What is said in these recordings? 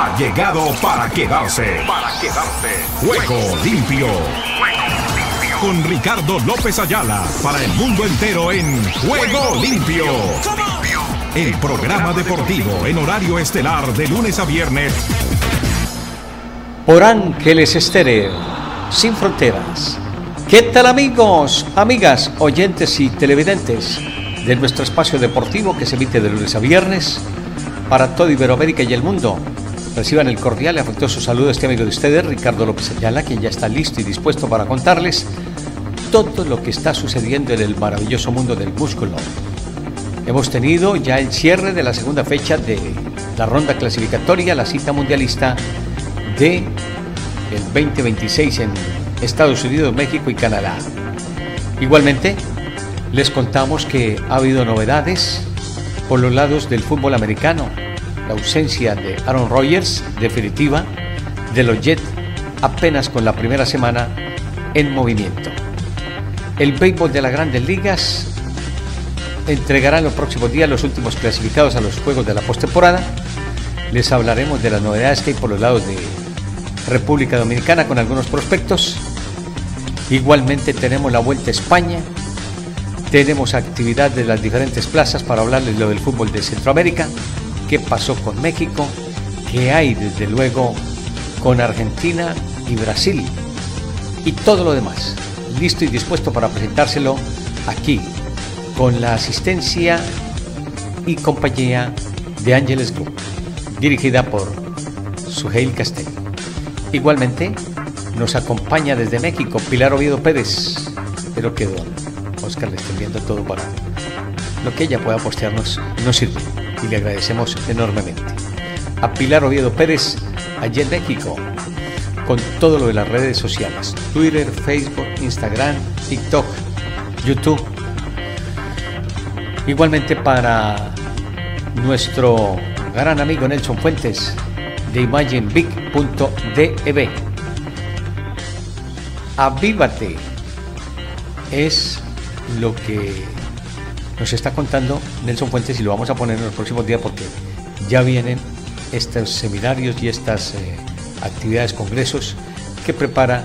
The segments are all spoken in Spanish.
ha llegado para quedarse. Para quedarse. Juego limpio. Con Ricardo López Ayala para el mundo entero en Juego limpio. El programa deportivo en horario estelar de lunes a viernes. Por Ángeles Estéreo, sin fronteras. ¿Qué tal amigos, amigas, oyentes y televidentes de nuestro espacio deportivo que se emite de lunes a viernes para toda Iberoamérica y el mundo? Reciban el cordial y afectuoso saludo de este amigo de ustedes, Ricardo López Ayala, quien ya está listo y dispuesto para contarles todo lo que está sucediendo en el maravilloso mundo del músculo. Hemos tenido ya el cierre de la segunda fecha de la ronda clasificatoria, la cita mundialista de el 2026 en Estados Unidos, México y Canadá. Igualmente, les contamos que ha habido novedades por los lados del fútbol americano la ausencia de Aaron Rodgers definitiva de los Jets apenas con la primera semana en movimiento. El béisbol de las grandes ligas entregará en los próximos días los últimos clasificados a los juegos de la postemporada. Les hablaremos de las novedades que hay por los lados de República Dominicana con algunos prospectos. Igualmente tenemos la Vuelta a España. Tenemos actividad de las diferentes plazas para hablarles lo del fútbol de Centroamérica qué pasó con México, qué hay desde luego con Argentina y Brasil y todo lo demás. Listo y dispuesto para presentárselo aquí con la asistencia y compañía de Ángeles Group, dirigida por Suheil Castel. Igualmente nos acompaña desde México Pilar Oviedo Pérez. Espero que Oscar le esté viendo todo para lo que ella pueda postearnos nos sirve y le agradecemos enormemente. A Pilar Oviedo Pérez, allí en México, con todo lo de las redes sociales, Twitter, Facebook, Instagram, TikTok, YouTube. Igualmente para nuestro gran amigo Nelson Fuentes de imaginebig.dev. Avívate es lo que nos está contando Nelson Fuentes y lo vamos a poner en los próximos días porque ya vienen estos seminarios y estas eh, actividades, congresos que prepara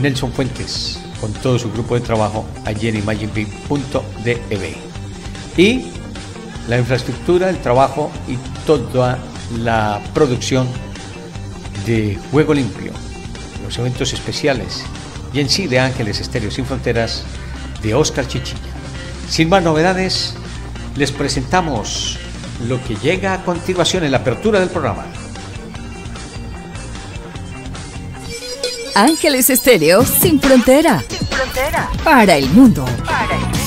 Nelson Fuentes con todo su grupo de trabajo allí en imaginebig.dev. Y la infraestructura, el trabajo y toda la producción de Juego Limpio, los eventos especiales y en sí de Ángeles Estéreo Sin Fronteras de Oscar Chichilla. Sin más novedades, les presentamos lo que llega a continuación en la apertura del programa. Ángeles Estéreo sin frontera. Sin frontera. Para el mundo. Para el mundo.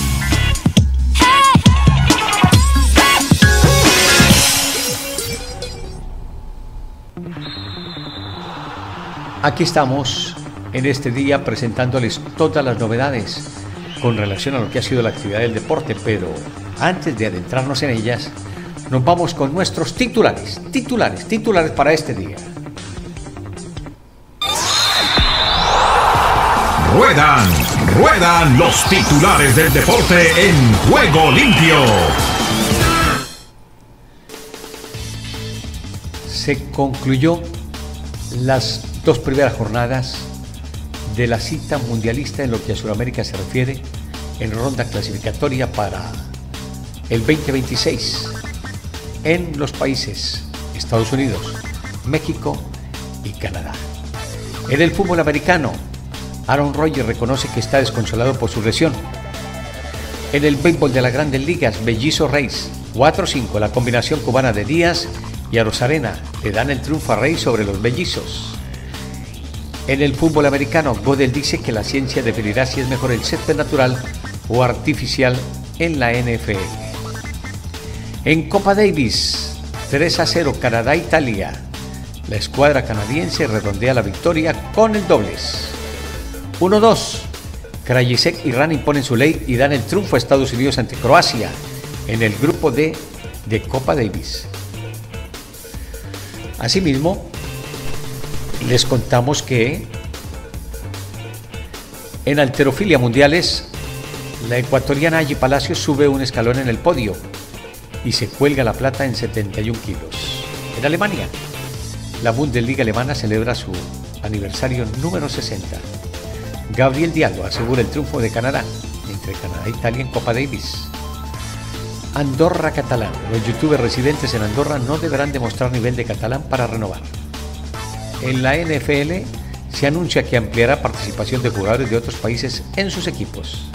Aquí estamos en este día presentándoles todas las novedades con relación a lo que ha sido la actividad del deporte, pero antes de adentrarnos en ellas, nos vamos con nuestros titulares, titulares, titulares para este día. Ruedan, ruedan los titulares del deporte en juego limpio. Se concluyó las dos primeras jornadas de la cita mundialista en lo que a Sudamérica se refiere en ronda clasificatoria para el 2026 en los países Estados Unidos, México y Canadá. En el fútbol americano, Aaron Rodgers reconoce que está desconsolado por su lesión. En el béisbol de las grandes ligas, Bellizo Reyes 4-5, la combinación cubana de Díaz y Arosarena le dan el triunfo a Reyes sobre los Bellizos. En el fútbol americano, Godel dice que la ciencia definirá si es mejor el césped natural o artificial en la NFL. En Copa Davis, 3 a 0 Canadá-Italia. La escuadra canadiense redondea la victoria con el dobles. 1-2. Krajicek y Rani imponen su ley y dan el triunfo a Estados Unidos ante Croacia en el grupo D de Copa Davis. Asimismo, les contamos que en alterofilia mundiales, la ecuatoriana Angie Palacios sube un escalón en el podio y se cuelga la plata en 71 kilos. En Alemania, la Bundesliga alemana celebra su aniversario número 60. Gabriel Diallo asegura el triunfo de Canadá entre Canadá e Italia en Copa Davis. Andorra catalán. Los youtubers residentes en Andorra no deberán demostrar nivel de catalán para renovar. En la NFL se anuncia que ampliará participación de jugadores de otros países en sus equipos.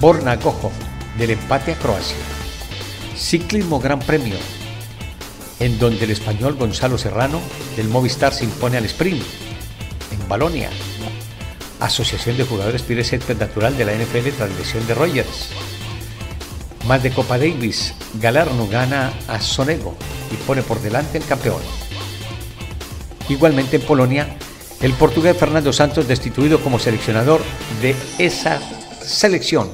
Borna Cojo, del empate a Croacia. Ciclismo Gran Premio, en donde el español Gonzalo Serrano del Movistar se impone al sprint. En Balonia, Asociación de Jugadores pide césped natural de la NFL tras lesión de Rogers. Más de Copa Davis, Galarno gana a Sonego y pone por delante el campeón. Igualmente en Polonia, el portugués Fernando Santos destituido como seleccionador de esa selección,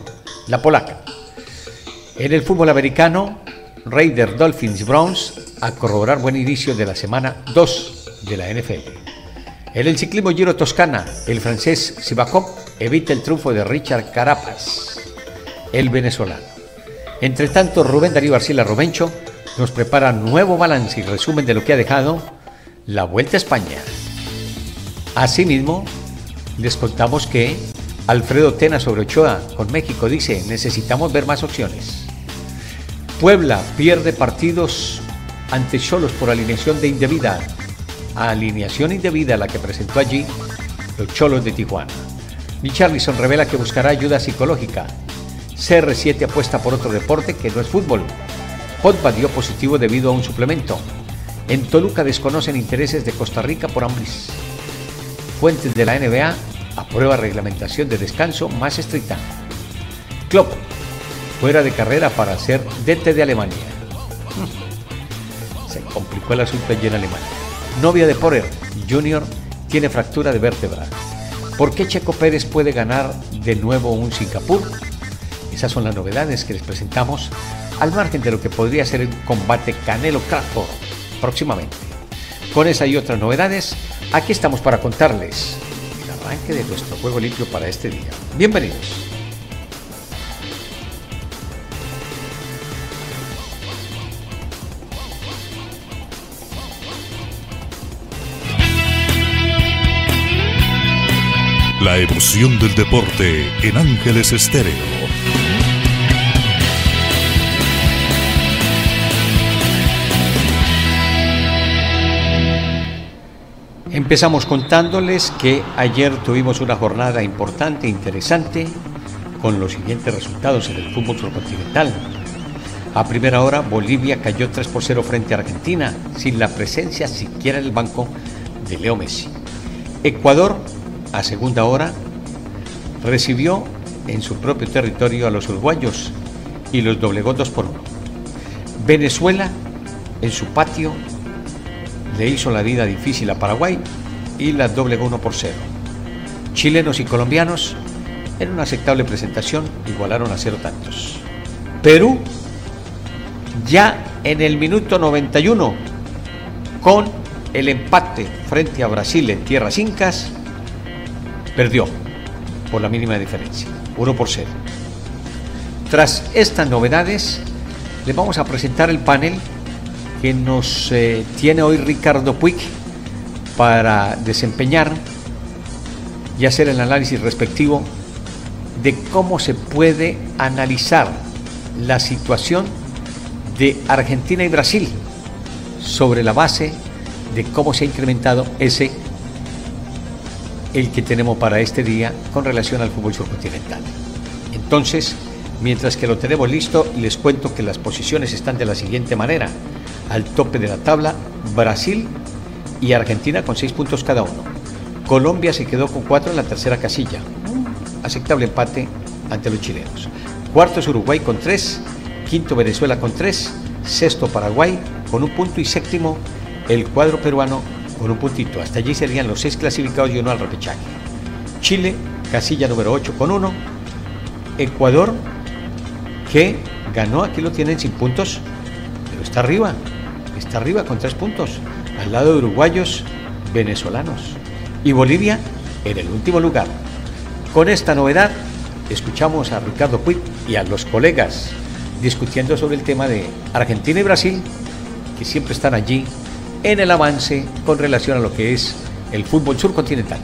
la polaca. En el fútbol americano, Raiders, Dolphins, Browns a corroborar buen inicio de la semana 2 de la NFL. En el ciclismo Giro Toscana, el francés Sivakov evita el triunfo de Richard Carapaz, el venezolano. Entre tanto, Rubén Darío Arcila Robencho nos prepara nuevo balance y resumen de lo que ha dejado la Vuelta a España. Asimismo, les contamos que Alfredo Tena sobre Ochoa con México dice, necesitamos ver más opciones. Puebla pierde partidos ante Cholos por alineación de indebida. Alineación indebida la que presentó allí los Cholos de Tijuana. Charlison revela que buscará ayuda psicológica. CR7 apuesta por otro deporte que no es fútbol. Potba dio positivo debido a un suplemento. En Toluca desconocen intereses de Costa Rica por Ambris. Fuentes de la NBA aprueba reglamentación de descanso más estricta. Klopp fuera de carrera para ser DT de Alemania. Se complicó el asunto allí en Alemania. Novia de Porter, Junior, tiene fractura de vértebra. ¿Por qué Checo Pérez puede ganar de nuevo un Singapur? Esas son las novedades que les presentamos al margen de lo que podría ser el combate Canelo Crawford próximamente. Con esa y otras novedades, aquí estamos para contarles el arranque de nuestro juego limpio para este día. Bienvenidos. La emoción del deporte en Ángeles Estéreo. Empezamos contándoles que ayer tuvimos una jornada importante, e interesante, con los siguientes resultados en el fútbol surcontinental. A primera hora, Bolivia cayó 3 por 0 frente a Argentina, sin la presencia siquiera en el banco de Leo Messi. Ecuador a segunda hora, recibió en su propio territorio a los uruguayos y los doblegó 2 por 1. Venezuela, en su patio, le hizo la vida difícil a Paraguay y la doblegó 1 por 0. Chilenos y colombianos, en una aceptable presentación, igualaron a cero tantos. Perú, ya en el minuto 91, con el empate frente a Brasil en tierras incas, perdió por la mínima diferencia, 1 por 0. Tras estas novedades, les vamos a presentar el panel que nos eh, tiene hoy Ricardo Puig para desempeñar y hacer el análisis respectivo de cómo se puede analizar la situación de Argentina y Brasil sobre la base de cómo se ha incrementado ese el que tenemos para este día con relación al fútbol subcontinental. Entonces, mientras que lo tenemos listo, les cuento que las posiciones están de la siguiente manera. Al tope de la tabla, Brasil y Argentina con seis puntos cada uno. Colombia se quedó con cuatro en la tercera casilla. Aceptable empate ante los chilenos. Cuarto es Uruguay con tres. Quinto Venezuela con tres. Sexto Paraguay con un punto y séptimo el cuadro peruano con un puntito. Hasta allí serían los seis clasificados y uno al repechaje. Chile, casilla número 8 con uno. Ecuador, que ganó, aquí lo tienen sin puntos, pero está arriba. Está arriba con tres puntos. Al lado de uruguayos, venezolanos. Y Bolivia en el último lugar. Con esta novedad, escuchamos a Ricardo Puig y a los colegas discutiendo sobre el tema de Argentina y Brasil, que siempre están allí en el avance con relación a lo que es el fútbol surcontinental.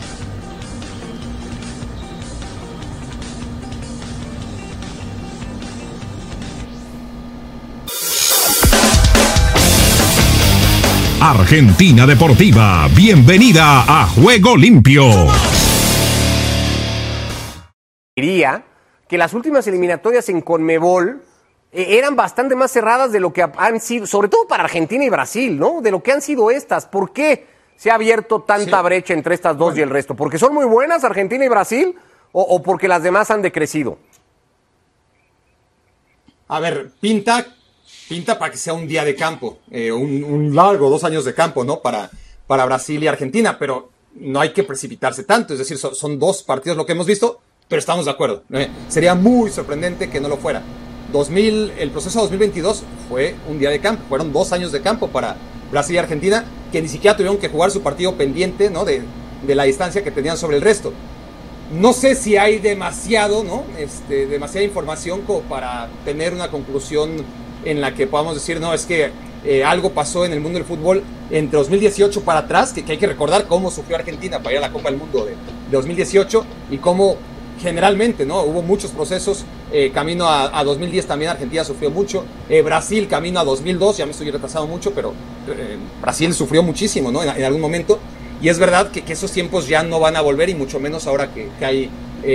Argentina Deportiva, bienvenida a Juego Limpio. Diría que las últimas eliminatorias en Conmebol eh, eran bastante más cerradas de lo que han sido, sobre todo para Argentina y Brasil, ¿no? De lo que han sido estas. ¿Por qué se ha abierto tanta brecha entre estas dos y el resto? ¿Porque son muy buenas Argentina y Brasil o, o porque las demás han decrecido? A ver, pinta pinta para que sea un día de campo, eh, un, largo, dos años de campo, ¿no? Para, para Brasil y Argentina, pero no hay que precipitarse tanto, es decir, son, dos partidos lo que hemos visto, pero estamos de acuerdo. ¿eh? sería muy sorprendente que no lo fuera. 2000, el proceso 2022 fue un día de campo, fueron dos años de campo para Brasil y Argentina, que ni siquiera tuvieron que jugar su partido pendiente, ¿no? De, de la distancia que tenían sobre el resto. No sé si hay demasiado, ¿no? Este, demasiada información como para tener una conclusión en la que podamos decir, no, es que eh, algo pasó en el mundo del fútbol entre 2018 para atrás, que, hay que recordar cómo sufrió Argentina para ir a la Copa del Mundo de, 2018 y cómo generalmente, ¿no? Hubo muchos procesos, eh, camino a, 2010 también Argentina sufrió mucho, eh, Brasil camino a 2002, ya me estoy retrasado mucho, pero Brasil sufrió muchísimo, ¿no? En, algún momento, y es verdad que, esos tiempos ya no van a volver y mucho menos ahora que, hay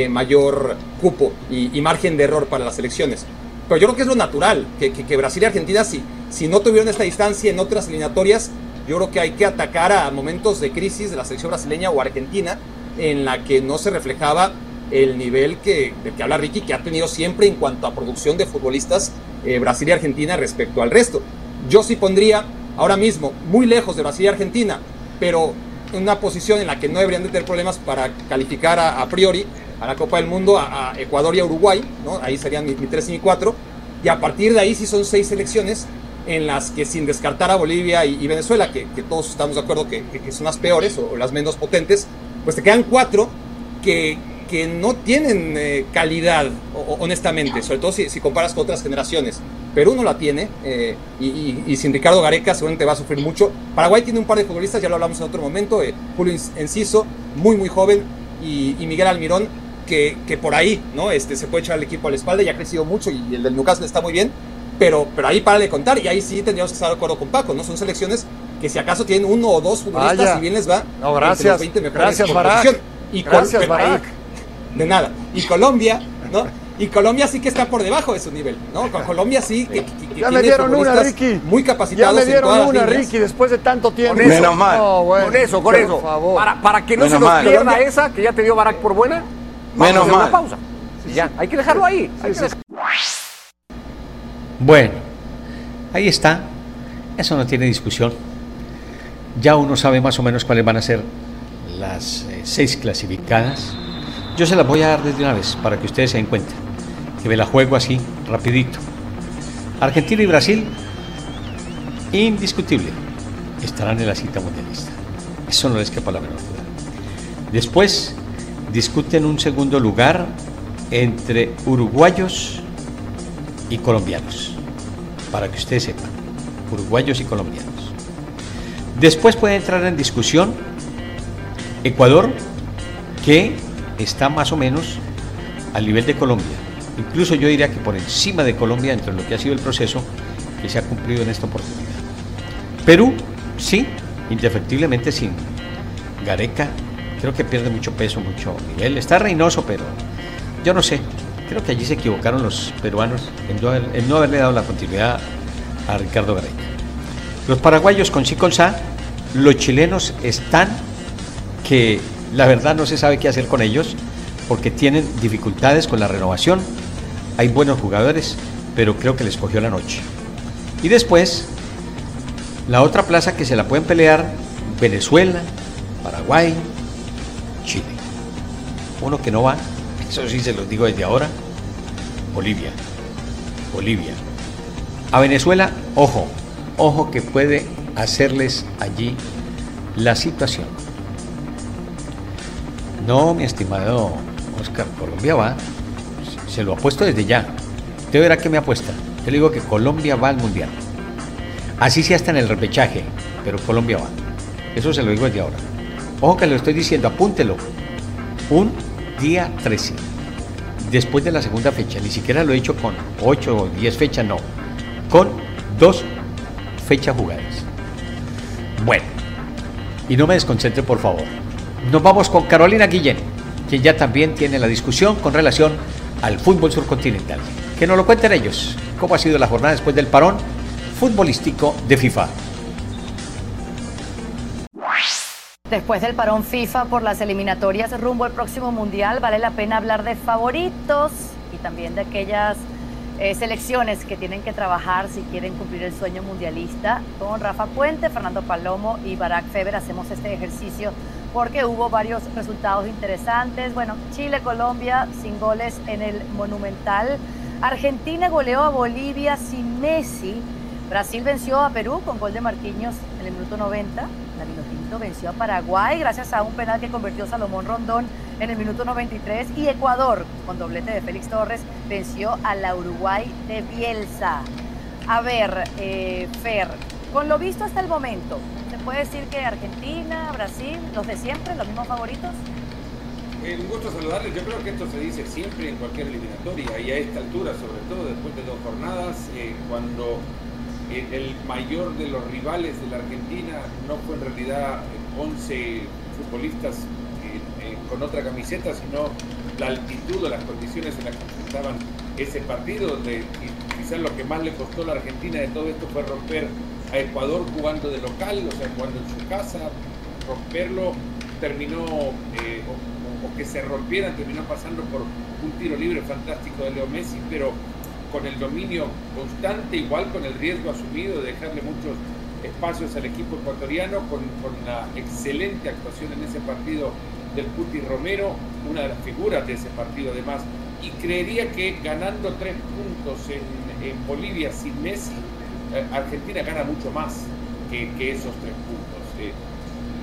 mayor cupo y, y margen de error para las elecciones. Pero yo creo que es lo natural, que, Brasil y Argentina, si, si no tuvieron esta distancia en otras eliminatorias, yo creo que hay que atacar a momentos de crisis de la selección brasileña o argentina en la que no se reflejaba el nivel que, de que habla Ricky, que ha tenido siempre en cuanto a producción de futbolistas eh, Brasil y Argentina respecto al resto. Yo sí pondría ahora mismo muy lejos de Brasil y Argentina, pero en una posición en la que no deberían de tener problemas para calificar a priori a la Copa del Mundo, a, Ecuador y a Uruguay, ¿no? ahí serían mi, 3 y mi 4, y a partir de ahí sí son seis selecciones en las que sin descartar a Bolivia y, Venezuela, que, todos estamos de acuerdo que, son las peores o, las menos potentes, pues te quedan cuatro que, que no tienen eh, calidad, honestamente, sobre todo si, si, comparas con otras generaciones. Perú no la tiene, eh, y, sin Ricardo Gareca seguramente va a sufrir mucho. Paraguay tiene un par de futbolistas, ya lo hablamos en otro momento, eh, Julio Enciso, muy muy joven, y Miguel Almirón, que, que, por ahí, ¿no? Este, se puede echar el equipo a la espalda y ha crecido mucho y el del Newcastle está muy bien, pero, pero ahí para de contar y ahí sí tendríamos que estar de acuerdo con Paco, ¿no? Son selecciones que si acaso tienen uno o dos futbolistas, y bien les va, no, gracias, 20 gracias, Barak. Y gracias, Barak. De nada. Y Colombia, ¿no? Y Colombia sí que está por debajo de su nivel, ¿no? Con Colombia sí que, ya me dieron una, Ricky. Muy capacitados. Ya me dieron una, Ricky, después de tanto tiempo. Con Menos mal. Con eso, con eso. Para, para que no se nos pierda esa que ya te dio Barak por buena. Menos mal. Una pausa. ya, hay que dejarlo ahí. Bueno, ahí está. Eso no tiene discusión. Ya uno sabe más o menos cuáles van a ser las eh, seis clasificadas. Yo se las voy a dar desde una vez para que ustedes se den cuenta que me la juego así, rapidito. Argentina y Brasil, indiscutible, estarán en la cita mundialista. Eso no les quepa la menor duda. Después discuten un segundo lugar entre uruguayos y colombianos, para que ustedes sepan, uruguayos y colombianos. Después puede entrar en discusión Ecuador, que está más o menos al nivel de Colombia incluso yo diría que por encima de Colombia dentro de lo que ha sido el proceso que se ha cumplido en esta oportunidad. Perú, sí, indefectiblemente sin Gareca, creo que pierde mucho peso, mucho nivel. Está Reynoso, pero yo no sé, creo que allí se equivocaron los peruanos en no, haberle dado la continuidad a Ricardo Gareca. Los paraguayos con sa, los chilenos están que la verdad no se sabe qué hacer con ellos porque tienen dificultades con la renovación hay buenos jugadores, pero creo que les cogió la noche. Y después, la otra plaza que se la pueden pelear, Venezuela, Paraguay, Chile. Uno que no va, eso sí se los digo desde ahora, Bolivia. Bolivia. A Venezuela, ojo, ojo que puede hacerles allí la situación. No, mi estimado Oscar, Colombia va se lo apuesto desde ya. Usted verá que me apuesta. Yo digo que Colombia va al Mundial. Así sea hasta en el repechaje, pero Colombia va. Eso se lo digo desde ahora. Ojo que lo estoy diciendo, apúntelo. Un día 13. Después de la segunda fecha, ni siquiera lo he hecho con 8 o 10 fechas, no. Con dos fechas jugadas. Bueno, y no me desconcentre por favor. Nos vamos con Carolina Guillén, quien ya también tiene la discusión con relación al fútbol surcontinental. Que nos lo cuenten ellos, cómo ha sido la jornada después del parón futbolístico de FIFA. Después del parón FIFA por las eliminatorias rumbo al próximo Mundial, vale la pena hablar de favoritos y también de aquellas eh, selecciones que tienen que trabajar si quieren cumplir el sueño mundialista. Con Rafa Puente, Fernando Palomo y Barack Feber hacemos este ejercicio porque hubo varios resultados interesantes. Bueno, Chile, Colombia sin goles en el Monumental. Argentina goleó a Bolivia sin Messi. Brasil venció a Perú con gol de Marquinhos en el minuto 90. La Venció a Paraguay gracias a un penal que convirtió Salomón Rondón en el minuto 93. Y Ecuador, con doblete de Félix Torres, venció a la Uruguay de Bielsa. A ver, eh, Fer, con lo visto hasta el momento, ¿se puede decir que Argentina, Brasil, los de siempre, los mismos favoritos? Eh, un gusto saludarles. Yo creo que esto se dice siempre en cualquier eliminatoria y a esta altura, sobre todo después de dos jornadas, eh, cuando el mayor de los rivales de la Argentina no fue en realidad 11 futbolistas con otra camiseta, sino la altitud o las condiciones en las que enfrentaban ese partido, donde quizás lo que más le costó a la Argentina de todo esto fue romper a Ecuador jugando de local, o sea, jugando en su casa, romperlo terminó, eh, o que se rompieran, terminó pasando por un tiro libre fantástico de Leo Messi, pero con el dominio constante, igual con el riesgo asumido de dejarle muchos espacios al equipo ecuatoriano, con, la excelente actuación en ese partido del Puti Romero, una de las figuras de ese partido además, y creería que ganando tres puntos en, Bolivia sin Messi, eh, Argentina gana mucho más que, esos tres puntos. Eh,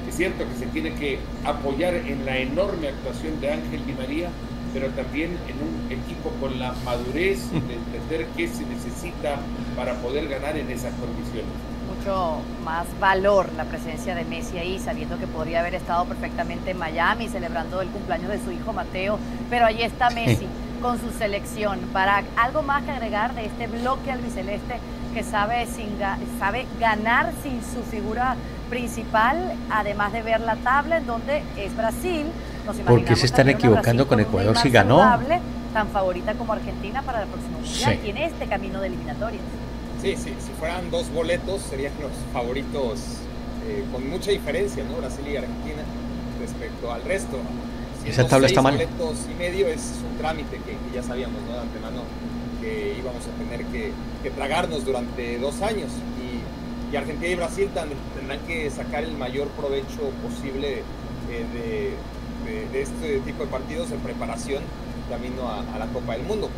es cierto que se tiene que apoyar en la enorme actuación de Ángel Di María, pero también en un equipo con la madurez de entender qué se necesita para poder ganar en esas condiciones. Mucho más valor la presencia de Messi ahí, sabiendo que podría haber estado perfectamente en Miami celebrando el cumpleaños de su hijo Mateo, pero ahí está Messi con su selección. Para algo más que agregar de este bloque albiceleste que sabe, sin, sabe ganar sin su figura principal, además de ver la tabla en donde es Brasil. ¿Por qué se están equivocando con Ecuador si ganó? Tan favorita como Argentina para próximo mundial y en este camino de eliminatorias. Sí, sí, si fueran dos boletos serían los favoritos eh, con mucha diferencia, ¿no? Brasil y Argentina respecto al resto. Esa tabla está mal. boletos y medio es un trámite que, ya sabíamos, ¿no? De antemano que íbamos a tener que, tragarnos durante dos años. Y, Argentina y Brasil tendrán que sacar el mayor provecho posible eh, de, este tipo de partidos en preparación camino a, la Copa del Mundo.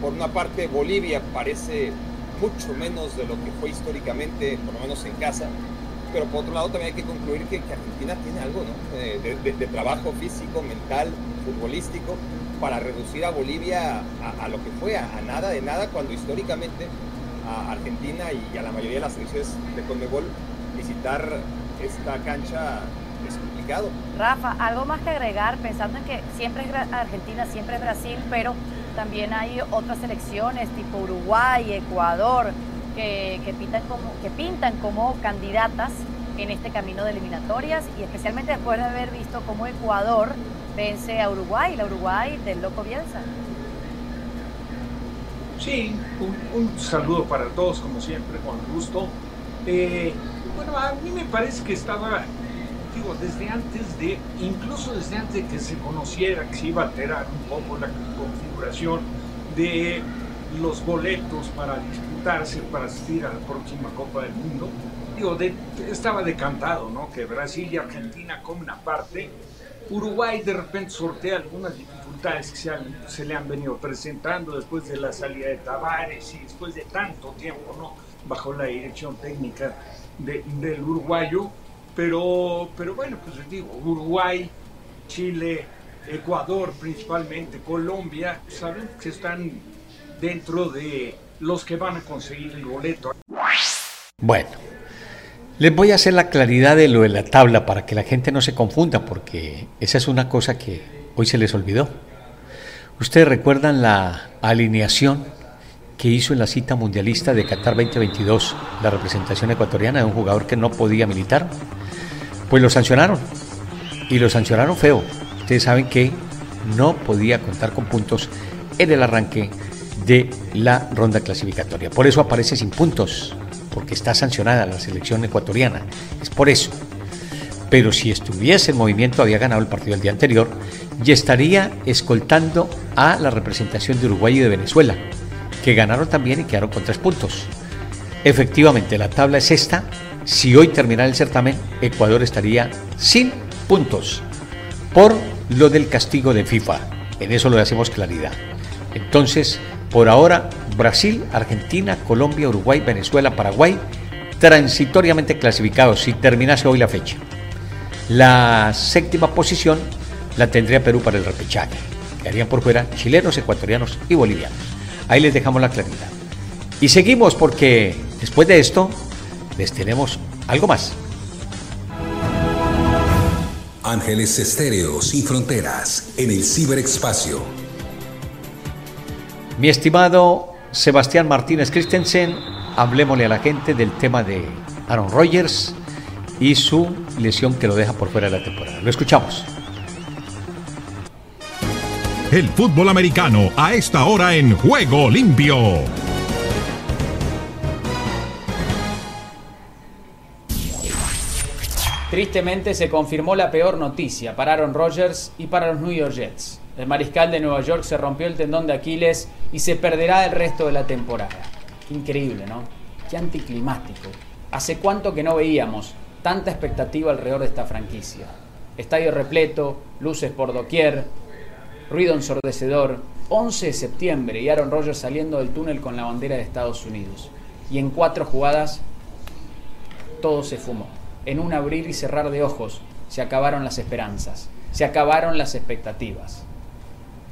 Por una parte, Bolivia parece mucho menos de lo que fue históricamente, por lo menos en casa, pero por otro lado también hay que concluir que, Argentina tiene algo ¿no? de, trabajo físico, mental, futbolístico, para reducir a Bolivia a, lo que fue, a, nada de nada, cuando históricamente a Argentina y a la mayoría de las selecciones de Conmebol visitar esta cancha es complicado. Rafa, algo más que agregar, pensando en que siempre es Argentina, siempre es Brasil, pero también hay otras selecciones tipo Uruguay, Ecuador, que, pintan como, que pintan como candidatas en este camino de eliminatorias y especialmente después de haber visto cómo Ecuador vence a Uruguay, la Uruguay del Loco Bielsa. Sí, un, saludo para todos como siempre, con gusto. Eh, bueno, a mí me parece que estaba, digo, desde antes de, incluso desde antes de que se conociera que se iba a alterar un poco la configuración de los boletos para disputarse, para asistir a la próxima Copa del Mundo. Digo, estaba decantado, ¿no? Que Brasil y Argentina comen aparte. Uruguay de repente sortea algunas dificultades que se, le han venido presentando después de la salida de Tavares y después de tanto tiempo, ¿no? Bajo la dirección técnica del uruguayo. Pero, pero bueno, pues les digo, Uruguay, Chile, Ecuador principalmente, Colombia, saben que están dentro de los que van a conseguir el boleto. Bueno, les voy a hacer la claridad de lo de la tabla para que la gente no se confunda, porque esa es una cosa que hoy se les olvidó. Ustedes recuerdan la alineación que hizo en la cita mundialista de Qatar 2022 la representación ecuatoriana de un jugador que no podía militar. Pues lo sancionaron. Y lo sancionaron feo. Ustedes saben que no podía contar con puntos en el arranque de la ronda clasificatoria. Por eso aparece sin puntos, porque está sancionada la selección ecuatoriana. Es por eso. Pero si estuviese en movimiento, había ganado el partido el día anterior y estaría escoltando a la representación de Uruguay y de Venezuela, que ganaron también y quedaron con tres puntos. Efectivamente, la tabla es esta. Si hoy terminara el certamen, Ecuador estaría sin puntos por lo del castigo de FIFA. En eso le hacemos claridad. Entonces, por ahora, Brasil, Argentina, Colombia, Uruguay, Venezuela, Paraguay, transitoriamente clasificados si terminase hoy la fecha. La séptima posición la tendría Perú para el repechaje. Quedarían por fuera chilenos, ecuatorianos y bolivianos. Ahí les dejamos la claridad. Y seguimos porque después de esto les tenemos algo más. Ángeles Estéreo sin fronteras en el ciberespacio. Mi estimado Sebastián Martínez Christensen, hablemosle a la gente del tema de Aaron Rodgers y su lesión que lo deja por fuera de la temporada. Lo escuchamos. El fútbol americano a esta hora en Juego Limpio. Tristemente se confirmó la peor noticia para Aaron Rodgers y para los New York Jets. El mariscal de Nueva York se rompió el tendón de Aquiles y se perderá el resto de la temporada. increíble, ¿no? Qué anticlimático. ¿Hace cuánto que no veíamos tanta expectativa alrededor de esta franquicia? Estadio repleto, luces por doquier, ruido ensordecedor. 11 de septiembre y Aaron Rodgers saliendo del túnel con la bandera de Estados Unidos. Y en cuatro jugadas todo se fumó. En un abrir y cerrar de ojos se acabaron las esperanzas, se acabaron las expectativas.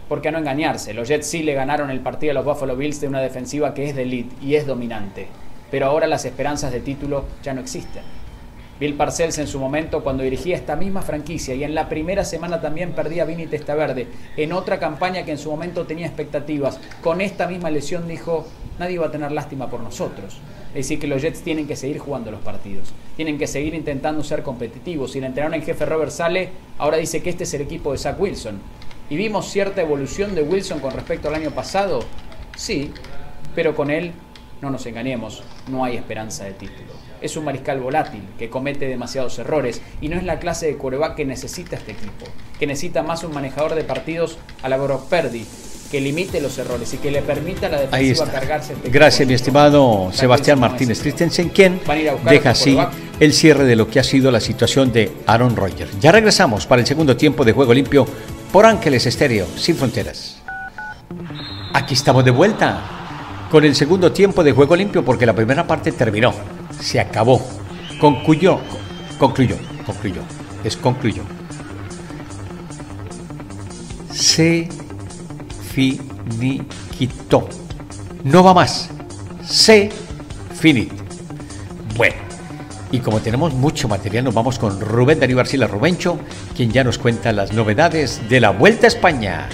Porque a no engañarse, los Jets sí le ganaron el partido a los Buffalo Bills de una defensiva que es de elite y es dominante. Pero ahora las esperanzas de título ya no existen. Bill Parcells en su momento cuando dirigía esta misma franquicia y en la primera semana también perdía Vini Testaverde en otra campaña que en su momento tenía expectativas. Con esta misma lesión dijo, nadie va a tener lástima por nosotros. Es decir, que los Jets tienen que seguir jugando los partidos, tienen que seguir intentando ser competitivos. Y el entrenador en jefe Robert Sale ahora dice que este es el equipo de Zach Wilson. ¿Y vimos cierta evolución de Wilson con respecto al año pasado? Sí, pero con él, no nos engañemos, no hay esperanza de título. Es un mariscal volátil que comete demasiados errores y no es la clase de coreback que necesita este equipo, que necesita más un manejador de partidos a la Brock Purdy, que limite los errores y que le permita a la defensiva cargarse. Este Gracias, mi estimado Sebastián Martínez Christensen, quien deja así el cierre de lo que ha sido la situación de Aaron Rodgers. Ya regresamos para el segundo tiempo de Juego Limpio por Ángeles Estéreo, sin fronteras. Aquí estamos de vuelta con el segundo tiempo de Juego Limpio porque la primera parte terminó, se acabó, concluyó, concluyó, concluyó, es concluyó. Se finiquitó. No va más. Se finit. Bueno, y como tenemos mucho material, nos vamos con Rubén Darío Arcila Rubencho, quien ya nos cuenta las novedades de la Vuelta a España.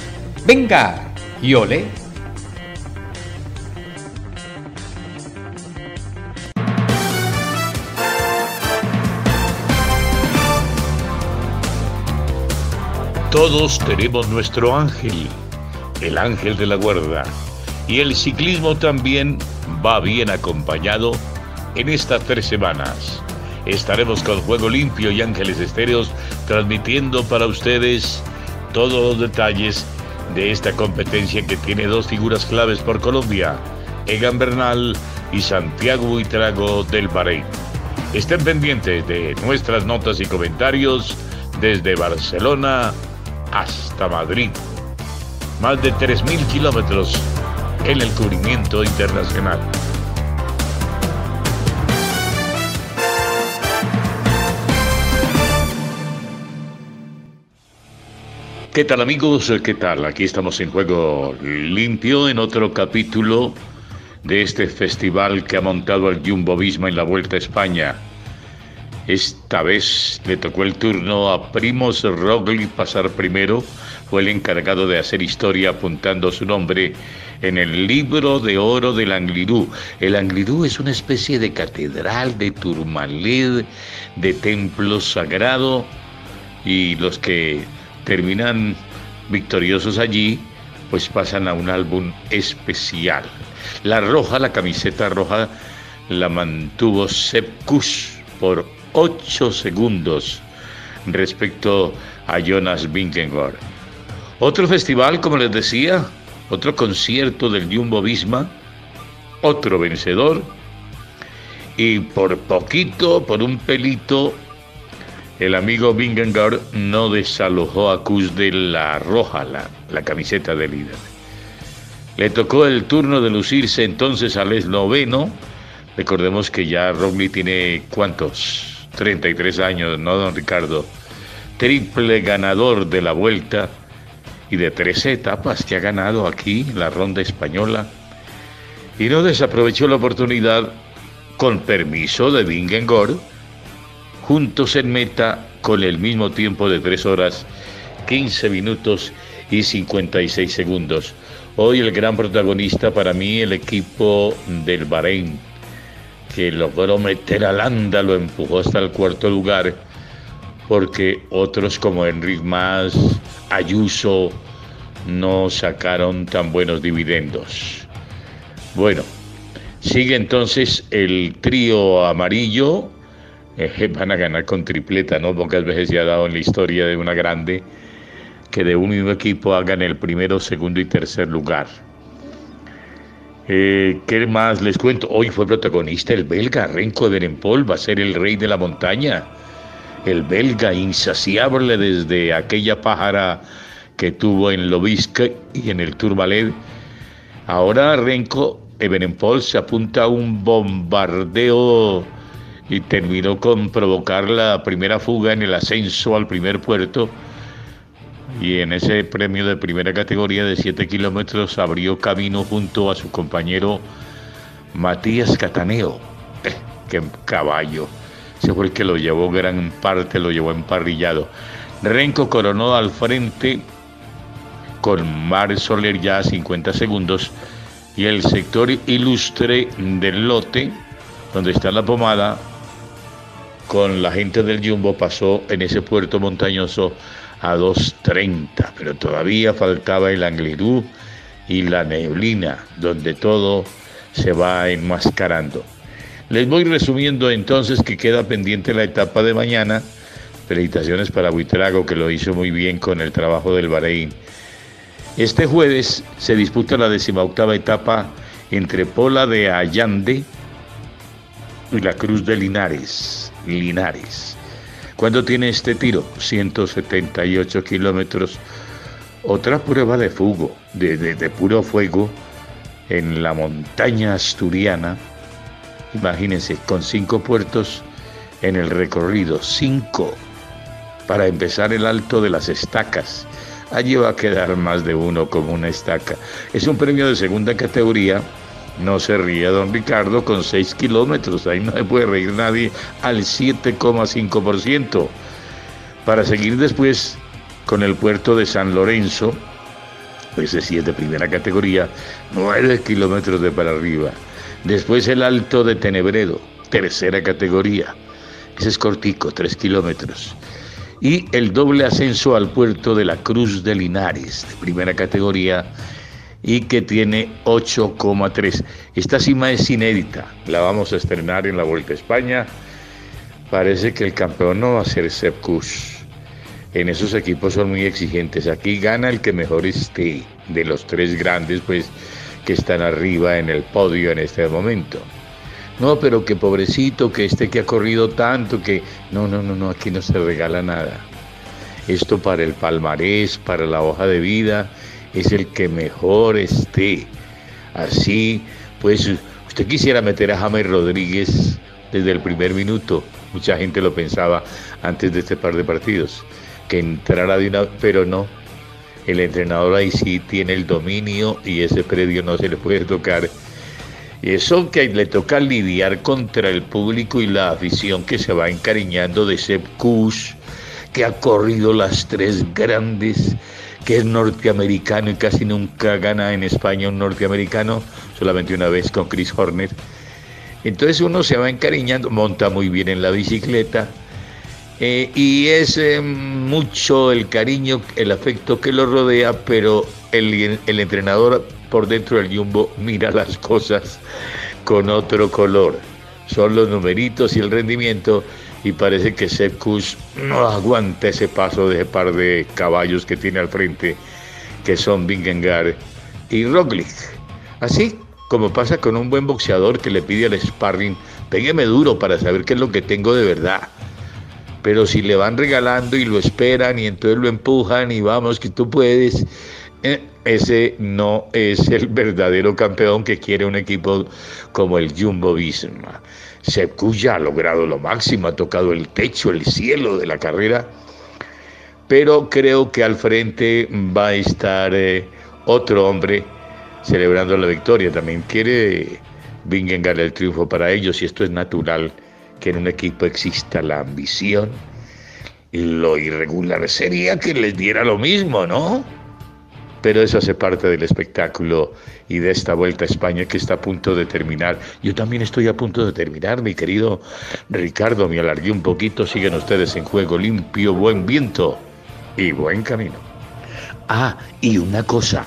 Venga, y ole. Todos tenemos nuestro ángel el ángel de la guarda. Y el ciclismo también va bien acompañado en estas tres semanas. Estaremos con Juego Limpio y Ángeles Estéreos transmitiendo para ustedes todos los detalles de esta competencia que tiene dos figuras claves por Colombia, Egan Bernal y Santiago Buitrago del Bahrein. Estén pendientes de nuestras notas y comentarios desde Barcelona hasta Madrid más de 3.000 kilómetros en el cubrimiento internacional. ¿Qué tal amigos? ¿Qué tal? Aquí estamos en Juego Limpio en otro capítulo de este festival que ha montado el Jumbo Visma en la Vuelta a España. Esta vez le tocó el turno a Primos Roglic pasar primero. Fue el encargado de hacer historia apuntando su nombre en el libro de oro del Anglirú. El Anglirú es una especie de catedral, de turmaled, de templo sagrado y los que terminan victoriosos allí pues pasan a un álbum especial. La roja, la camiseta roja, la mantuvo Sepp Kuss por 8 segundos respecto a Jonas Vingegaard. Otro festival, como les decía, otro concierto del Jumbo Visma, otro vencedor, y por poquito, por un pelito, el amigo Vingegaard no desalojó a Kuss de la roja, la, camiseta de líder. Le tocó el turno de lucirse entonces al esloveno. Recordemos que ya Roglic tiene cuántos, 33 años, ¿no, don Ricardo? Triple ganador de la vuelta y de tres etapas que ha ganado aquí la ronda española. Y no desaprovechó la oportunidad con permiso de Vingegaard, juntos en meta con el mismo tiempo de 3 horas, 15 minutos y 56 segundos. Hoy el gran protagonista para mí, el equipo del Bahrein, que logró meter a Landa, lo empujó hasta el cuarto lugar, porque otros como Enric Mas, Ayuso, no sacaron tan buenos dividendos. Bueno, sigue entonces el trío amarillo, eh, van a ganar con tripleta, ¿no? Pocas veces se ha dado en la historia de una grande que de un mismo equipo hagan el primero, segundo y tercer lugar. Eh, ¿Qué más les cuento? Hoy fue protagonista el belga Renko de Benempol, va a ser el rey de la montaña. El belga insaciable desde aquella pájara que tuvo en Lobisk y en el Tourmalet. Ahora Renko Ebenempol se apunta a un bombardeo y terminó con provocar la primera fuga en el ascenso al primer puerto y en ese premio de primera categoría de 7 kilómetros abrió camino junto a su compañero Matías Cataneo. Eh, ¡Qué caballo! Ese fue el que lo llevó gran parte, lo llevó emparrillado. Renko coronó al frente con Mar Soler ya a 50 segundos y el sector ilustre del lote, donde está la pomada, con la gente del Jumbo pasó en ese puerto montañoso a 2.30, pero todavía faltaba el Anglirú y la neblina, donde todo se va enmascarando. Les voy resumiendo entonces que queda pendiente la etapa de mañana. Felicitaciones para Buitrago, que lo hizo muy bien con el trabajo del Bahrein. Este jueves se disputa la decimoctava etapa entre Pola de Allande y la Cruz de Linares. Linares. ¿Cuándo tiene este tiro? 178 kilómetros. Otra prueba de fuego, de, de puro fuego, en la montaña asturiana. Imagínense, con cinco puertos en el recorrido, cinco, para empezar el alto de las estacas Allí va a quedar más de uno como una estaca. Es un premio de segunda categoría. No se ría don Ricardo con 6 kilómetros. Ahí no se puede reír nadie al 7,5%. Para seguir después con el puerto de San Lorenzo, ese sí es de primera categoría, 9 kilómetros de para arriba. Después el Alto de Tenebredo, tercera categoría. Ese es cortico, 3 kilómetros y el doble ascenso al puerto de la Cruz de Linares, de primera categoría, y que tiene 8,3. Esta cima es inédita, la vamos a estrenar en la Vuelta a España. Parece que el campeón no va a ser Sepp En esos equipos son muy exigentes. Aquí gana el que mejor esté de los tres grandes, pues que están arriba en el podio en este momento. No, pero que pobrecito, que este que ha corrido tanto, que no, no, no, no, aquí no se regala nada. Esto para el palmarés, para la hoja de vida, es el que mejor esté. Así, pues, usted quisiera meter a James Rodríguez desde el primer minuto. Mucha gente lo pensaba antes de este par de partidos, que entrara de una, pero no. El entrenador ahí sí tiene el dominio y ese predio no se le puede tocar Eso que le toca lidiar contra el público y la afición que se va encariñando de Sepp Kuss, que ha corrido las tres grandes, que es norteamericano y casi nunca gana en España un norteamericano, solamente una vez con Chris Horner. Entonces uno se va encariñando, monta muy bien en la bicicleta eh, y es eh, mucho el cariño, el afecto que lo rodea, pero el, entrenador por dentro del jumbo mira las cosas con otro color. Son los numeritos y el rendimiento y parece que Sepp Kuss no aguanta ese paso de ese par de caballos que tiene al frente, que son Vingegaard y Roglic. Así como pasa con un buen boxeador que le pide al sparring, pégueme duro para saber qué es lo que tengo de verdad. Pero si le van regalando y lo esperan y entonces lo empujan y vamos que tú puedes, eh, ese no es el verdadero campeón que quiere un equipo como el Jumbo Visma. Sepp ya ha logrado lo máximo, ha tocado el techo, el cielo de la carrera, pero creo que al frente va a estar eh, otro hombre celebrando la victoria. También quiere Vingegaard el triunfo para ellos y esto es natural que en un equipo exista la ambición. Lo irregular sería que les diera lo mismo, ¿no? pero eso hace parte del espectáculo y de esta vuelta a España que está a punto de terminar. Yo también estoy a punto de terminar, mi querido Ricardo, me alargué un poquito, siguen ustedes en juego limpio, buen viento y buen camino. Ah, y una cosa,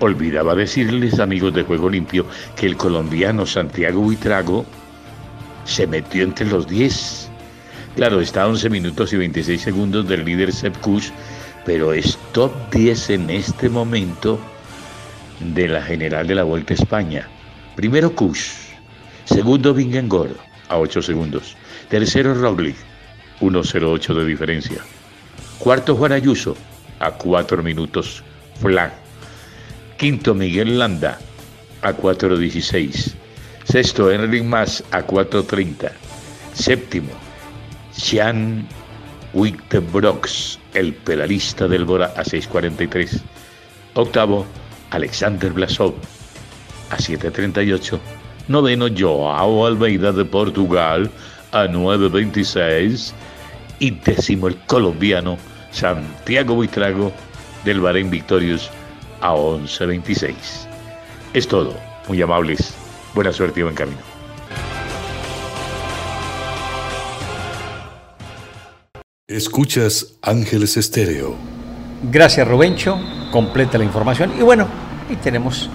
olvidaba decirles amigos de Juego Limpio que el colombiano Santiago Buitrago se metió entre los 10. Claro, está a 11 minutos y 26 segundos del líder Sepp Kuss pero es top 10 en este momento de la general de la Vuelta a España. Primero Kush, segundo Vingegaard a 8 segundos, tercero Roglic, 1.08 de diferencia. Cuarto Juan Ayuso a 4 minutos flan. Quinto Miguel Landa a 4.16. Sexto Enric Mas a 4.30. Séptimo Jan Wittebrox el pedalista del Bora a 6.43. Octavo, Alexander Blasov a 7.38. Noveno, Joao Almeida de Portugal a 9.26. Y décimo, el colombiano Santiago Buitrago del Bahrein Victorious a 11.26. Es todo. Muy amables. Buena suerte y buen camino. Escuchas Ángeles Estéreo. Gracias Rubencho, completa la información y bueno, ahí tenemos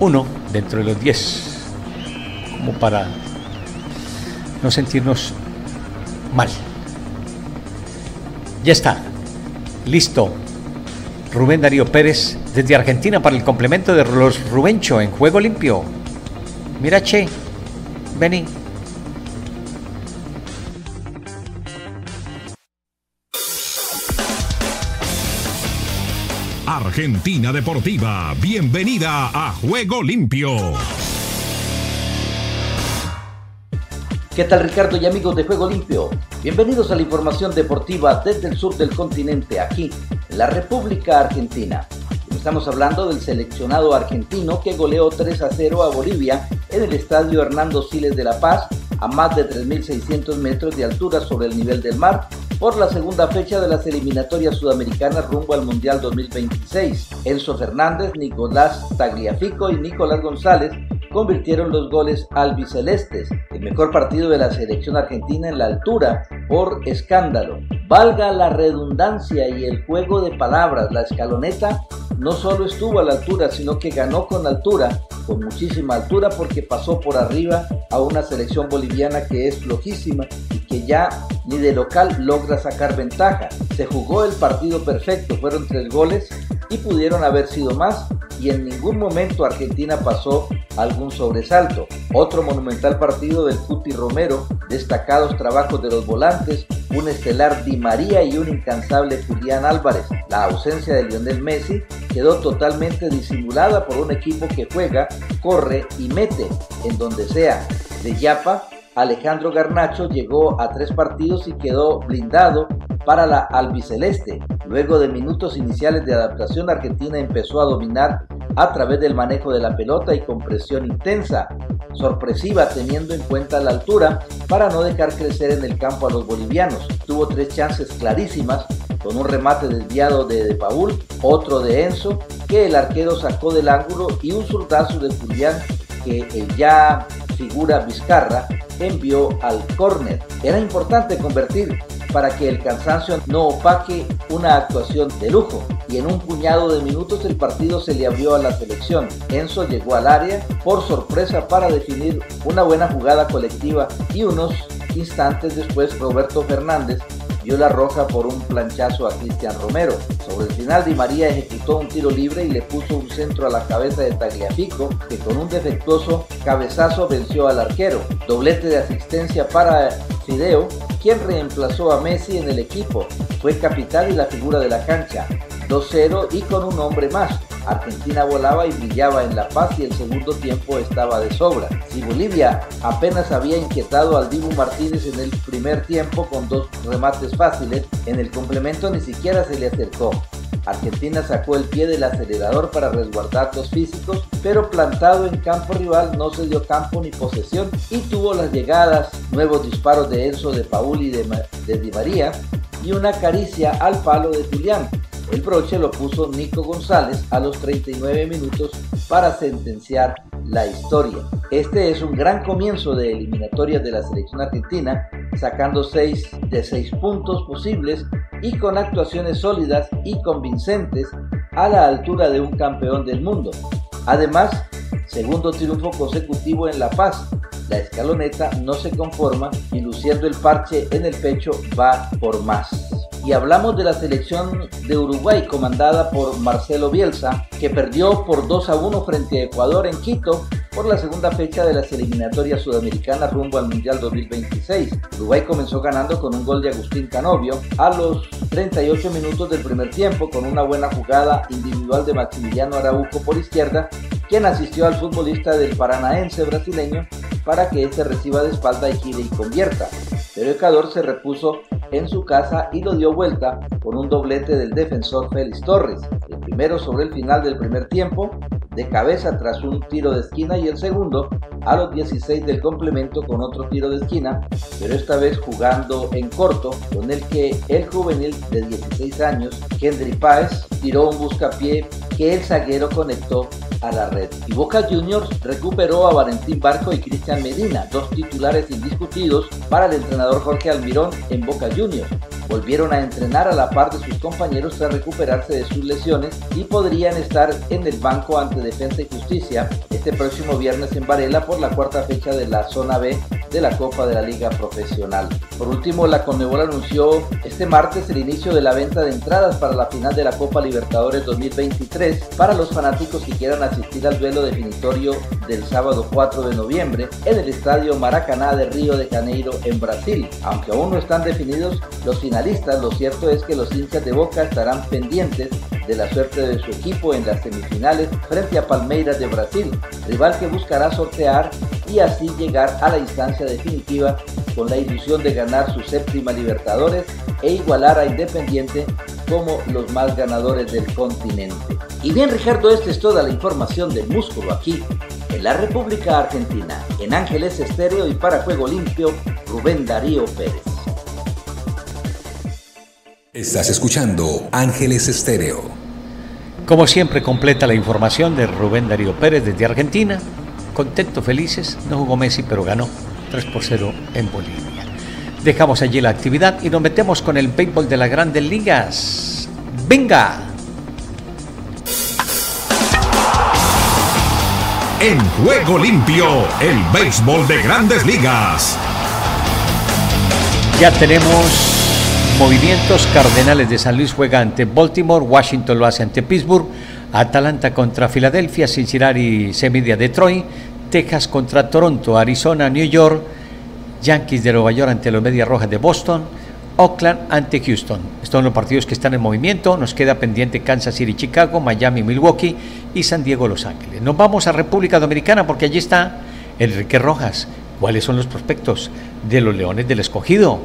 uno dentro de los 10, como para no sentirnos mal. Ya está, listo. Rubén Darío Pérez desde Argentina para el complemento de los Rubencho en Juego Limpio. Mira, che, vení. Argentina Deportiva, bienvenida a Juego Limpio. ¿Qué tal Ricardo y amigos de Juego Limpio? Bienvenidos a la información deportiva desde el sur del continente, aquí en la República Argentina. Estamos hablando del seleccionado argentino que goleó 3 a 0 a Bolivia en el estadio Hernando Siles de La Paz a más de 3.600 metros de altura sobre el nivel del mar por la segunda fecha de las eliminatorias sudamericanas rumbo al Mundial 2026. Enzo Fernández, Nicolás Tagliafico y Nicolás González convirtieron los goles albicelestes, el mejor partido de la selección argentina en la altura por escándalo. Valga la redundancia y el juego de palabras, la escaloneta no solo estuvo a la altura, sino que ganó con altura, con muchísima altura, porque pasó por arriba a una selección boliviana que es flojísima y que ya ni de local logra sacar ventaja. Se jugó el partido perfecto, fueron tres goles y pudieron haber sido más y en ningún momento Argentina pasó algún sobresalto. Otro monumental partido del Cuti Romero, destacados trabajos de los volantes, un estelar Di María y un incansable Julián Álvarez. La ausencia de Lionel Messi quedó totalmente disimulada por un equipo que juega, corre y mete en donde sea. De Yapa, Alejandro Garnacho llegó a tres partidos y quedó blindado para la albiceleste. Luego de minutos iniciales de adaptación, Argentina empezó a dominar a través del manejo de la pelota y con presión intensa, sorpresiva teniendo en cuenta la altura para no dejar crecer en el campo a los bolivianos. Tuvo tres chances clarísimas con un remate desviado de, de Paul, otro de Enzo, que el arquero sacó del ángulo y un zurdazo de Julián que el ya figura Vizcarra envió al córner. Era importante convertir para que el cansancio no opaque una actuación de lujo. Y en un puñado de minutos el partido se le abrió a la selección. Enzo llegó al área por sorpresa para definir una buena jugada colectiva y unos instantes después Roberto Fernández dio la roja por un planchazo a Cristian Romero. Sobre el final Di María ejecutó un tiro libre y le puso un centro a la cabeza de Tagliafico, que con un defectuoso cabezazo venció al arquero. Doblete de asistencia para Fideo, quien reemplazó a Messi en el equipo. Fue capitán y la figura de la cancha. 2-0 y con un hombre más. Argentina volaba y brillaba en La Paz y el segundo tiempo estaba de sobra. Si Bolivia apenas había inquietado al Dibu Martínez en el primer tiempo con dos remates fáciles, en el complemento ni siquiera se le acercó. Argentina sacó el pie del acelerador para resguardar los físicos, pero plantado en campo rival no se dio campo ni posesión y tuvo las llegadas, nuevos disparos de Enzo, de Paul y de, Di María y una caricia al palo de Julián. El broche lo puso Nico González a los 39 minutos para sentenciar la historia. Este es un gran comienzo de eliminatorias de la selección argentina, sacando 6 de 6 puntos posibles y con actuaciones sólidas y convincentes a la altura de un campeón del mundo. Además, segundo triunfo consecutivo en La Paz. La escaloneta no se conforma y luciendo el parche en el pecho va por más y hablamos de la selección de Uruguay comandada por Marcelo Bielsa, que perdió por 2 a 1 frente a Ecuador en Quito por la segunda fecha de las eliminatorias sudamericanas rumbo al Mundial 2026. Uruguay comenzó ganando con un gol de Agustín Canovio a los 38 minutos del primer tiempo con una buena jugada individual de Maximiliano Araujo por izquierda, quien asistió al futbolista del paranaense brasileño para que este reciba de espalda y gire y convierta. Pero Ecuador se repuso en su casa y lo dio vuelta con un doblete del defensor Félix Torres, el primero sobre el final del primer tiempo, de cabeza tras un tiro de esquina y el segundo a los 16 del complemento con otro tiro de esquina, pero esta vez jugando en corto, con el que el juvenil de 16 años, Henry Páez, tiró un buscapié que el zaguero conectó a la red. Y Boca Juniors recuperó a Valentín Barco y Cristian Medina, dos titulares indiscutidos para el entrenador Jorge Almirón en Boca Juniors. Volvieron a entrenar a la par de sus compañeros tras recuperarse de sus lesiones y podrían estar en el banco ante Defensa y Justicia este próximo viernes en Varela por la cuarta fecha de la zona B de la Copa de la Liga Profesional. Por último, la Conmebol anunció este martes el inicio de la venta de entradas para la final de la Copa Libertadores 2023 para los fanáticos que quieran asistir al duelo definitorio del sábado 4 de noviembre en el Estadio Maracaná de Río de Janeiro en Brasil. Aunque aún no están definidos los finalistas, lo cierto es que los hinchas de Boca estarán pendientes de la suerte de su equipo en las semifinales frente a Palmeiras de Brasil, rival que buscará sortear y así llegar a la instancia definitiva con la ilusión de ganar su séptima Libertadores e igualar a Independiente como los más ganadores del continente. Y bien Ricardo, esta es toda la información del músculo aquí, en la República Argentina, en Ángeles Estéreo y para Juego Limpio, Rubén Darío Pérez. Estás escuchando Ángeles Estéreo. Como siempre completa la información de Rubén Darío Pérez desde Argentina. Contentos, felices, no jugó Messi pero ganó 3 por 0 en Bolivia. Dejamos allí la actividad y nos metemos con el béisbol de las grandes ligas. ¡Venga! En juego limpio, el béisbol de grandes ligas. Ya tenemos movimientos. Cardenales de San Luis juega ante Baltimore, Washington lo hace ante Pittsburgh, Atalanta contra Filadelfia, Cincinnati se mide Detroit, Texas contra Toronto, Arizona, New York, Yankees de Nueva York ante los Medias Rojas de Boston, Oakland ante Houston. Estos son los partidos que están en movimiento. Nos queda pendiente Kansas City, Chicago, Miami, Milwaukee y San Diego, Los Ángeles. Nos vamos a República Dominicana porque allí está Enrique Rojas. ¿Cuáles son los prospectos de los Leones del Escogido?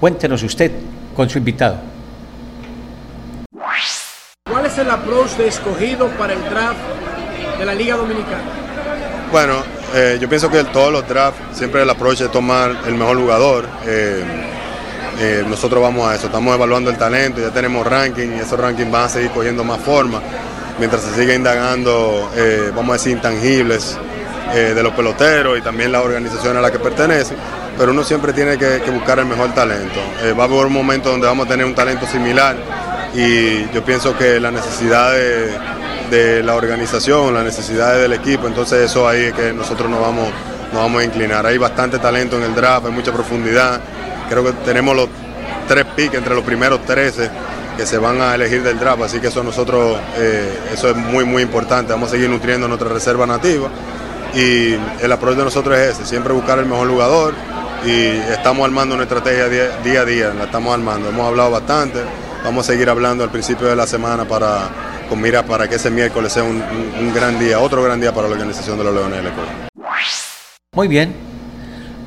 Cuéntenos usted con su invitado. ¿Cuál es el approach de escogido para el draft de la Liga Dominicana? Bueno, eh, yo pienso que todos los drafts siempre el approach es tomar el mejor jugador. Eh, eh, nosotros vamos a eso, estamos evaluando el talento, ya tenemos ranking y esos rankings van a seguir cogiendo más forma mientras se sigue indagando, vamos a decir, intangibles de los peloteros y también la organización a la que pertenecen pero uno siempre tiene que, buscar el mejor talento. va a haber un momento donde vamos a tener un talento similar y yo pienso que la necesidad de, la organización, las necesidades del equipo, entonces eso ahí es que nosotros nos vamos, nos vamos a inclinar. Hay bastante talento en el draft, hay mucha profundidad. Creo que tenemos los tres picks entre los primeros 13 que se van a elegir del draft, así que eso nosotros, eh, eso es muy muy importante. Vamos a seguir nutriendo nuestra reserva nativa y el approach de nosotros es ese, siempre buscar el mejor jugador y estamos armando una estrategia día, a día, la estamos armando. Hemos hablado bastante, Vamos a seguir hablando al principio de la semana para, con mira para que ese miércoles sea un, gran día, otro gran día para la organización de los Leones del Ecuador. Muy bien.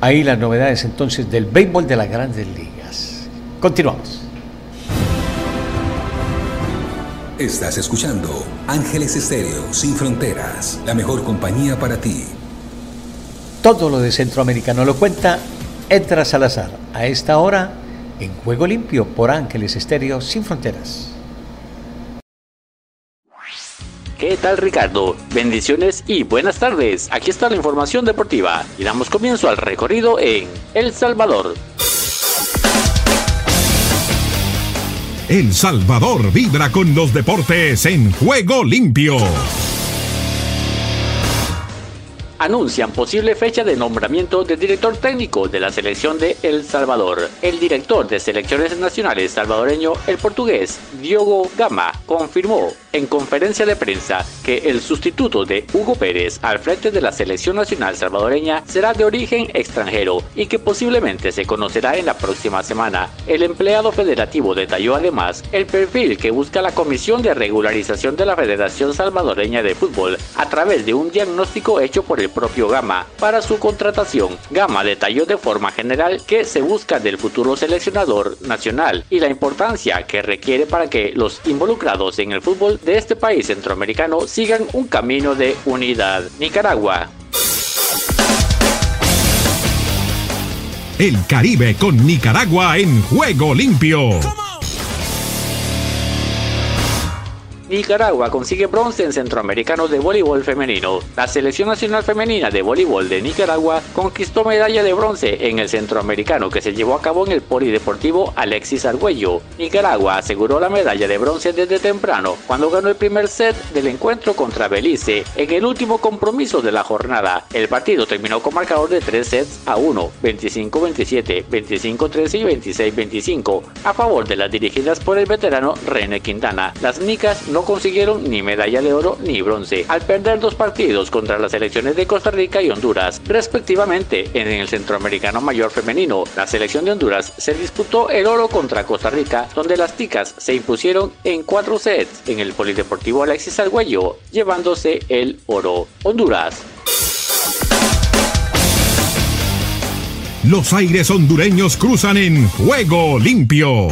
Ahí las novedades entonces del béisbol de las grandes ligas. Continuamos. Estás escuchando Ángeles Estéreo Sin Fronteras, la mejor compañía para ti. Todo lo de Centroamericano lo cuenta Edra Salazar. A esta hora en Juego Limpio por Ángeles Estéreo Sin Fronteras. ¿Qué tal Ricardo? Bendiciones y buenas tardes. Aquí está la información deportiva y damos comienzo al recorrido en El Salvador. El Salvador vibra con los deportes en Juego Limpio anuncian posible fecha de nombramiento del director técnico de la selección de El Salvador. El director de selecciones nacionales salvadoreño, el portugués Diogo Gama, confirmó en conferencia de prensa que el sustituto de Hugo Pérez al frente de la selección nacional salvadoreña será de origen extranjero y que posiblemente se conocerá en la próxima semana. El empleado federativo detalló además el perfil que busca la Comisión de Regularización de la Federación Salvadoreña de Fútbol a través de un diagnóstico hecho por el propio Gama para su contratación. Gama detalló de forma general que se busca del futuro seleccionador nacional y la importancia que requiere para que los involucrados en el fútbol de este país centroamericano sigan un camino de unidad. Nicaragua. El Caribe con Nicaragua en juego limpio. Nicaragua consigue bronce en Centroamericano de Voleibol Femenino. La Selección Nacional Femenina de Voleibol de Nicaragua conquistó medalla de bronce en el Centroamericano que se llevó a cabo en el Polideportivo Alexis Argüello. Nicaragua aseguró la medalla de bronce desde temprano cuando ganó el primer set del encuentro contra Belice en el último compromiso de la jornada. El partido terminó con marcador de 3 sets a 1, 25-27, 25-13 y 26-25 a favor de las dirigidas por el veterano René Quintana. Las nicas no no consiguieron ni medalla de oro ni bronce, al perder dos partidos contra las selecciones de Costa Rica y Honduras, respectivamente. En el Centroamericano Mayor Femenino, la selección de Honduras se disputó el oro contra Costa Rica, donde las ticas se impusieron en cuatro sets en el Polideportivo Alexis Arguello, llevándose el oro. Honduras Los aires hondureños cruzan en juego limpio.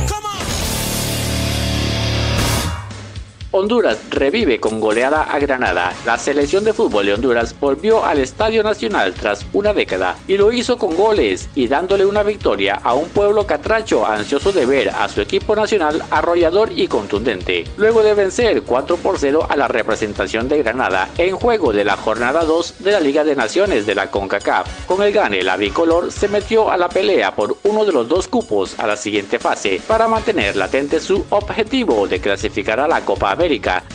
Honduras revive con goleada a Granada. La selección de fútbol de Honduras volvió al Estadio Nacional tras una década y lo hizo con goles y dándole una victoria a un pueblo catracho ansioso de ver a su equipo nacional arrollador y contundente. Luego de vencer 4 por 0 a la representación de Granada en juego de la jornada 2 de la Liga de Naciones de la CONCACAF. Con el gane, la bicolor se metió a la pelea por uno de los dos cupos a la siguiente fase para mantener latente su objetivo de clasificar a la Copa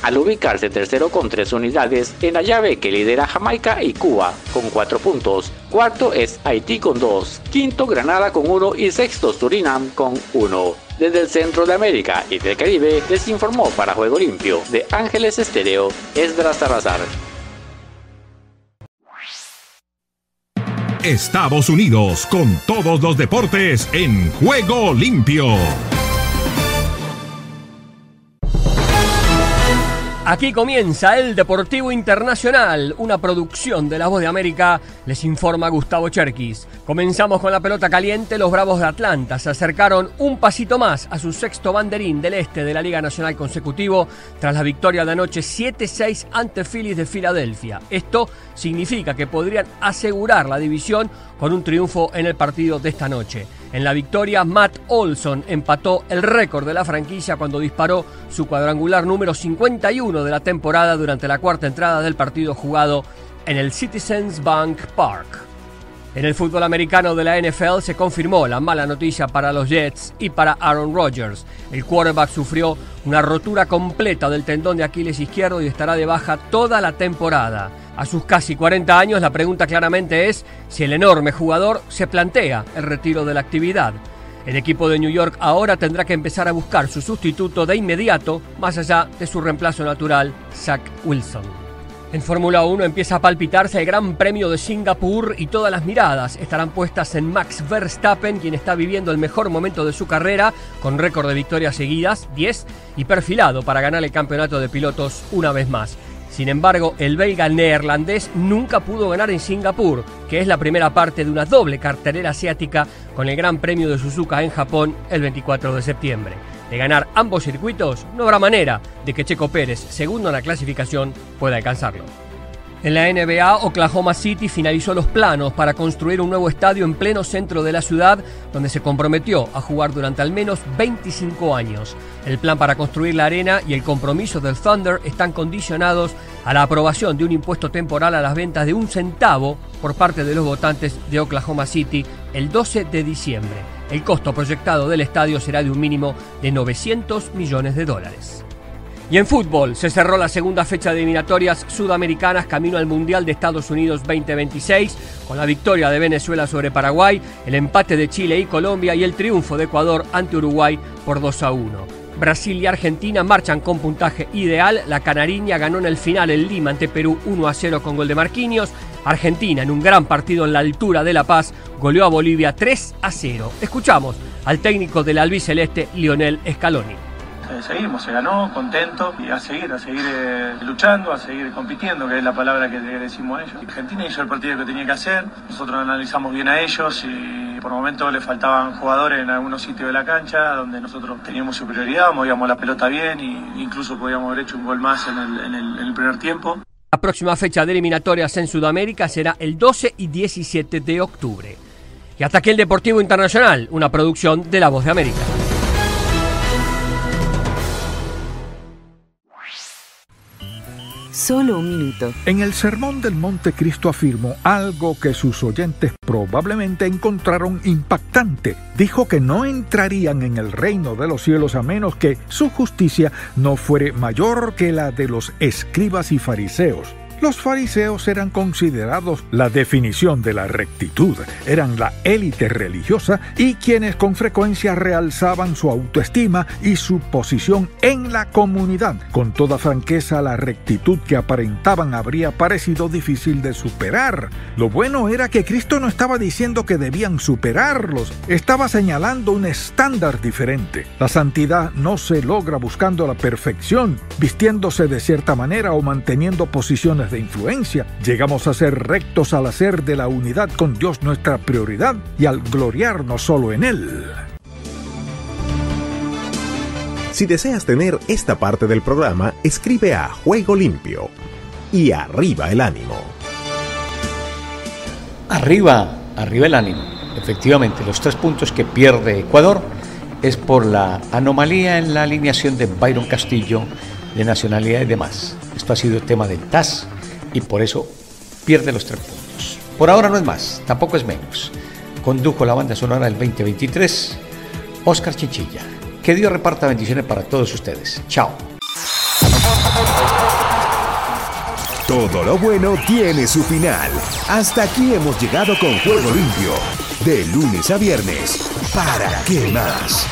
Al ubicarse tercero con tres unidades en la llave que lidera Jamaica y Cuba con cuatro puntos. Cuarto es Haití con dos, quinto Granada con uno y sexto Surinam con uno. Desde el centro de América y del Caribe les informó para Juego Limpio de Ángeles Estéreo Esdras Salazar. Estados Unidos con todos los deportes en Juego Limpio. Aquí comienza el Deportivo Internacional, una producción de La Voz de América, les informa Gustavo Cherkis. Comenzamos con la pelota caliente, los Bravos de Atlanta se acercaron un pasito más a su sexto banderín del este de la Liga Nacional consecutivo tras la victoria de anoche 7-6 ante Phillies de Filadelfia. Esto significa que podrían asegurar la división con un triunfo en el partido de esta noche. En la victoria, Matt Olson empató el récord de la franquicia cuando disparó su cuadrangular número 51 de la temporada durante la cuarta entrada del partido jugado en el Citizens Bank Park. En el fútbol americano de la NFL se confirmó la mala noticia para los Jets y para Aaron Rodgers. El quarterback sufrió una rotura completa del tendón de Aquiles izquierdo y estará de baja toda la temporada. A sus casi 40 años la pregunta claramente es si el enorme jugador se plantea el retiro de la actividad. El equipo de New York ahora tendrá que empezar a buscar su sustituto de inmediato, más allá de su reemplazo natural, Zach Wilson. En Fórmula 1 empieza a palpitarse el Gran Premio de Singapur y todas las miradas estarán puestas en Max Verstappen, quien está viviendo el mejor momento de su carrera, con récord de victorias seguidas, 10, y perfilado para ganar el campeonato de pilotos una vez más. Sin embargo, el belga neerlandés nunca pudo ganar en Singapur, que es la primera parte de una doble cartelera asiática con el Gran Premio de Suzuka en Japón el 24 de septiembre. De ganar ambos circuitos, no habrá manera de que Checo Pérez, segundo en la clasificación, pueda alcanzarlo. En la NBA, Oklahoma City finalizó los planos para construir un nuevo estadio en pleno centro de la ciudad, donde se comprometió a jugar durante al menos 25 años. El plan para construir la arena y el compromiso del Thunder están condicionados a la aprobación de un impuesto temporal a las ventas de un centavo por parte de los votantes de Oklahoma City el 12 de diciembre. El costo proyectado del estadio será de un mínimo de 900 millones de dólares. Y en fútbol se cerró la segunda fecha de eliminatorias sudamericanas camino al Mundial de Estados Unidos 2026 con la victoria de Venezuela sobre Paraguay, el empate de Chile y Colombia y el triunfo de Ecuador ante Uruguay por 2 a 1. Brasil y Argentina marchan con puntaje ideal. La Canariña ganó en el final el Lima ante Perú 1 a 0 con gol de Marquinhos. Argentina, en un gran partido en la altura de La Paz, goleó a Bolivia 3 a 0. Escuchamos al técnico del albiceleste, Lionel Scaloni. Eh, seguimos, se ganó, contento y a seguir, a seguir eh, luchando, a seguir compitiendo, que es la palabra que decimos a ellos. Argentina hizo el partido que tenía que hacer, nosotros analizamos bien a ellos y por momentos le faltaban jugadores en algunos sitios de la cancha donde nosotros teníamos superioridad, movíamos la pelota bien e incluso podíamos haber hecho un gol más en el primer tiempo. La próxima fecha de eliminatorias en Sudamérica será el 12 y 17 de octubre. Y hasta aquí el Deportivo Internacional, una producción de La Voz de América. Solo un minuto. En el Sermón del Monte Cristo afirmó algo que sus oyentes probablemente encontraron impactante. Dijo que no entrarían en el reino de los cielos a menos que su justicia no fuere mayor que la de los escribas y fariseos. Los fariseos eran considerados la definición de la rectitud, eran la élite religiosa y quienes con frecuencia realzaban su autoestima y su posición en la comunidad. Con toda franqueza, la rectitud que aparentaban habría parecido difícil de superar. Lo bueno era que Cristo no estaba diciendo que debían superarlos, estaba señalando un estándar diferente. La santidad no se logra buscando la perfección, vistiéndose de cierta manera o manteniendo posiciones de influencia. Llegamos a ser rectos al hacer de la unidad con Dios nuestra prioridad y al gloriarnos solo en Él. Si deseas tener esta parte del programa, escribe a Juego Limpio y arriba el ánimo. Arriba, arriba el ánimo. Efectivamente, los tres puntos que pierde Ecuador es por la anomalía en la alineación de Byron Castillo, de nacionalidad y demás. Esto ha sido el tema del TAS y por eso pierde los tres puntos. Por ahora no es más, tampoco es menos. Condujo la banda sonora del 2023 Oscar Chichilla. Que Dios reparta bendiciones para todos ustedes. Chao. Todo lo bueno tiene su final. Hasta aquí hemos llegado con Juego Limpio. De lunes a viernes. ¿Para qué más?